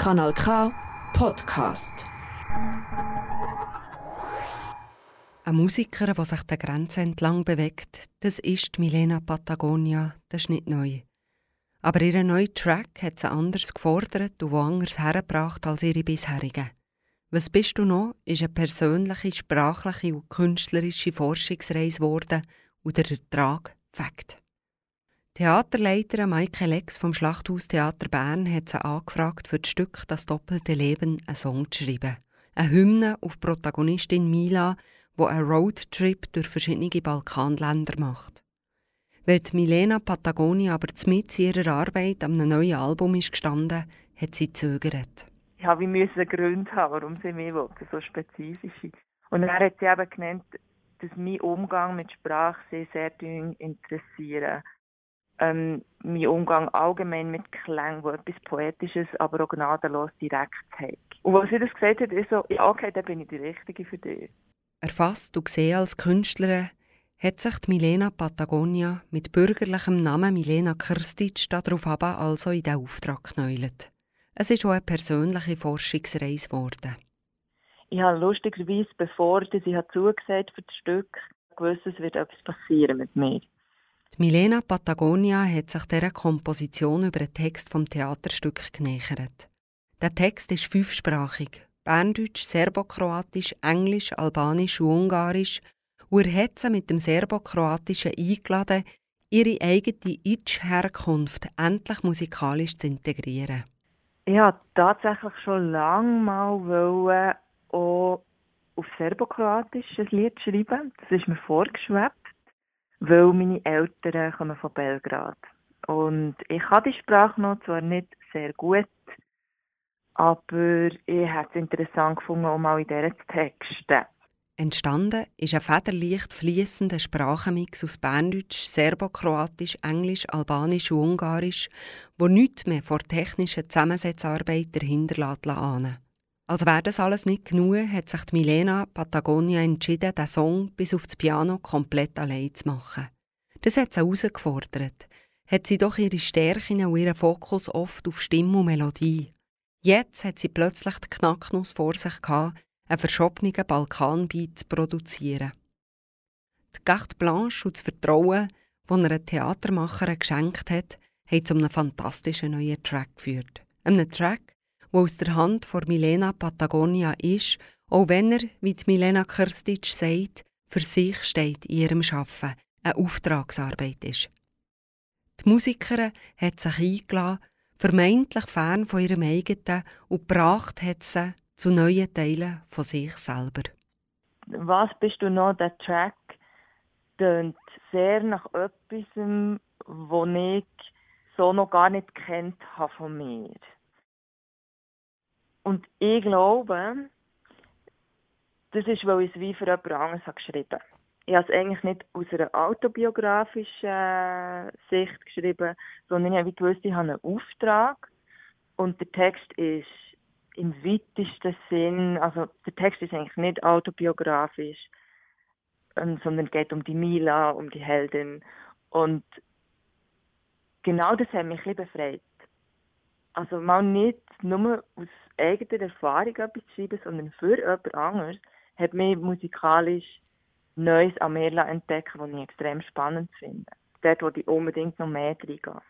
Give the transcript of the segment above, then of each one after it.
Kanal K Podcast. Ein Musiker, der sich der Grenze entlang bewegt, das ist Milena Patagonia, das ist nicht neu. Aber ihr neuer Track hat sie anders gefordert und woanders hergebracht als ihre bisherigen. «Was bist du noch?» ist eine persönliche, sprachliche und künstlerische Forschungsreise geworden und der Ertrag Fakt. Theaterleiter Maike Lex vom Schlachthaustheater Bern hat sie angefragt, für das Stück «Das doppelte Leben» einen Song zu schreiben. Eine Hymne auf Protagonistin Mila, die einen Roadtrip durch verschiedene Balkanländer macht. Weil Milena Patagonia aber mit ihrer Arbeit einem neuen Album ist gestanden, hat sie zögert. Ich habe einen Grund haben, warum sie mich so spezifisch. Und er hat sie eben genannt, dass mein Umgang mit Sprache sie sehr interessiert. Ähm, mein Umgang allgemein mit Klang, wo etwas Poetisches, aber auch gnadenlos direkt hat. Und als sie das gesagt hat, ist so, ja okay, dann bin ich die Richtige für dich. Erfasst und gesehen als Künstlerin hat sich die Milena Patagonia mit bürgerlichem Namen Milena Kirstic darauf aber also in den Auftrag genäuelt. Es ist auch eine persönliche Forschungsreise geworden. Ich habe lustigerweise, bevor ich zugesagt für das Stück, gewusst, es wird etwas passieren mit mir. Milena Patagonia hat sich dieser Komposition über den Text vom Theaterstück genähert. Der Text ist fünfsprachig Berndeutsch, Serbokroatisch, Englisch, Albanisch und Ungarisch und er hat sie mit dem Serbokroatischen eingeladen, ihre eigene Itch-Herkunft endlich musikalisch zu integrieren. Ich wollte tatsächlich schon lange mal auch auf Serbokroatisch ein Lied schreiben. Das ist mir vorgeschwebt, weil meine Eltern kommen von Belgrad. Und ich kann die Sprache noch zwar nicht sehr gut, aber ich habe es interessant gefunden, auch mal in dieser zu texten. Entstanden ist ein federleicht fließender Sprachenmix aus Berndeutsch, Serbokroatisch, Englisch, Albanisch und Ungarisch, wo nichts mehr vor technischer Zusammensetzarbeit dahinter ahnen Als wäre das alles nicht genug, hat sich die Milena Patagonia entschieden, den Song bis auf das Piano komplett allein zu machen. Das hat sie herausgefordert. Hat sie doch ihre Stärken und ihren Fokus oft auf Stimme und Melodie. Jetzt hat sie plötzlich die Knacknuss vor sich gehabt, einen verschobenen Balkanbeat zu produzieren. Die Carte Blanche und das Vertrauen, das er einem Theatermacher geschenkt hat, haben zu einem fantastischen neuen Track geführt. Einem Track, der aus der Hand von Milena Patagonia ist, auch wenn er, wie Milena Kirstic sagt, für sich steht in ihrem Arbeiten, eine Auftragsarbeit ist. Die Musikerin hat sich eingeladen, vermeintlich fern von ihrem eigenen, und gebracht hat sie zu neuen Teilen von sich selber. Was bist du noch? Der Track tönt sehr nach etwas, was ich so noch gar nicht kennt habe von mir. Und ich glaube, das ist, weil ich es wie für jemand anderes habe geschrieben habe. Ich habe es eigentlich nicht aus einer autobiografischen Sicht geschrieben, sondern ich habe gewusst, ich habe einen Auftrag und der Text ist im weitesten Sinn, also der Text ist eigentlich nicht autobiografisch, ähm, sondern geht um die Mila, um die Heldin. Und genau das hat mich ein befreit. Also mal nicht nur aus eigener Erfahrung etwas schreiben, sondern für jemand anderes hat mich musikalisch Neues an mir entdecken, was ich extrem spannend finde. Dort, wo ich unbedingt noch mehr reingehe.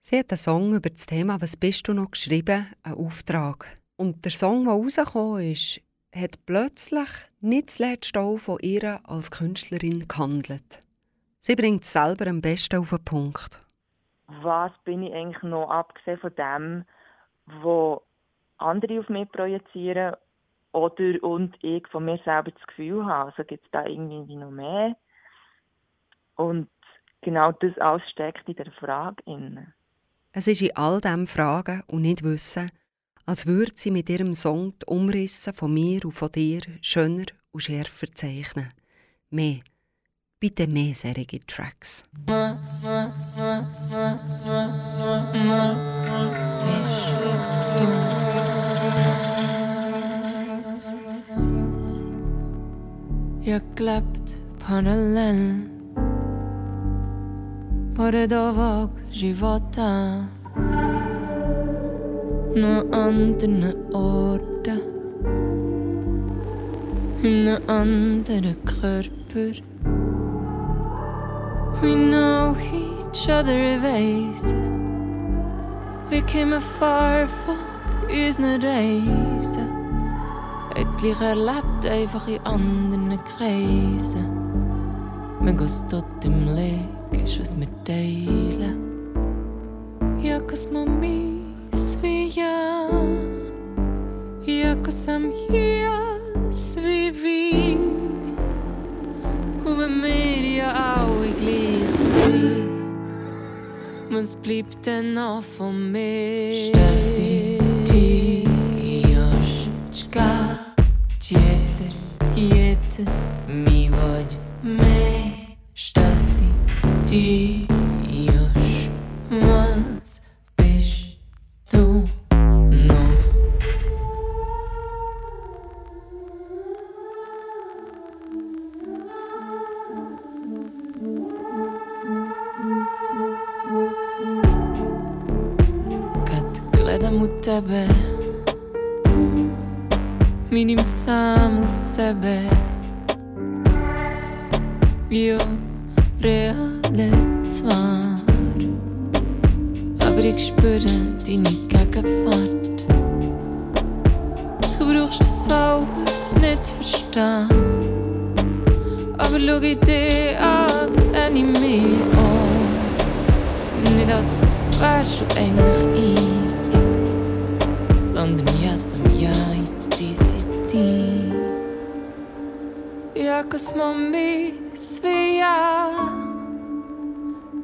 Sie hat einen Song über das Thema «Was bist du noch?» geschrieben, einen Auftrag. Und der Song, der rausgekommen ist, hat plötzlich nicht zuletzt auch von ihr als Künstlerin gehandelt. Sie bringt es selber am besten auf den Punkt. Was bin ich eigentlich noch, abgesehen von dem, wo andere auf mich projizieren oder und ich von mir selber das Gefühl habe, also gibt es da irgendwie noch mehr? Und genau das alles steckt in der Frage. Es ist in all diesen Fragen und nicht Wissen, als würde sie mit ihrem Song die Umrisse von mir und von dir schöner und schärfer zeichnen. Mehr, bitte mehr solche Tracks. Jag klept parallell Parę dowok żywota anderen Orten. In einem anderen Körper. We know each other erasers. We came afar van unsere Reise. Plötzlich erlebt einfach in anderen Kreisen. Man geht tot im Leben, ist was wir teilen. Ja, cause man miss wie ja. Ja, cause I'm here. Was bleibt denn noch von mir? Stasi, ti, joshka, jeter, jeter, mi voglio me, stasi. Dios, was U tebe Vidim samu sebe Jo reale Zwar. Aber ich spüre deine Gegenwart. Du brauchst das alles nicht zu verstehen. Aber schau ich dir an, sehe ich mich an. Nicht als wärst du eigentlich ich, sondern ja, som ja in diese Zeit. Jako smo mi svi ja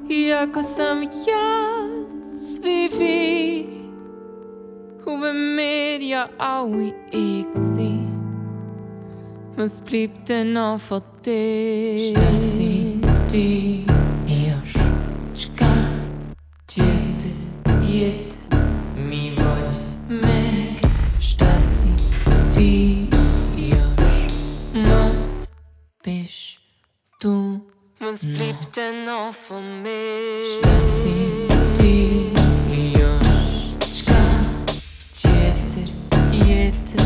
Jako sam ja svi vi Hoe meer ja alle ik zie Was bleibt denn noch von dir? Bleibt denn noch von mir? Stasi, die Josh, Čka, Tjeter, Jeter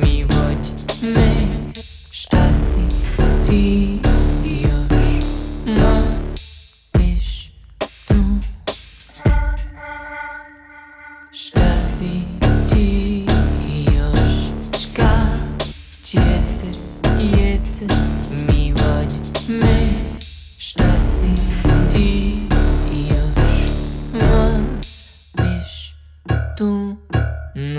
Mi voglio meg Stasi, die Josh, Was bist du? Stasi, die Joshka, Tjeter,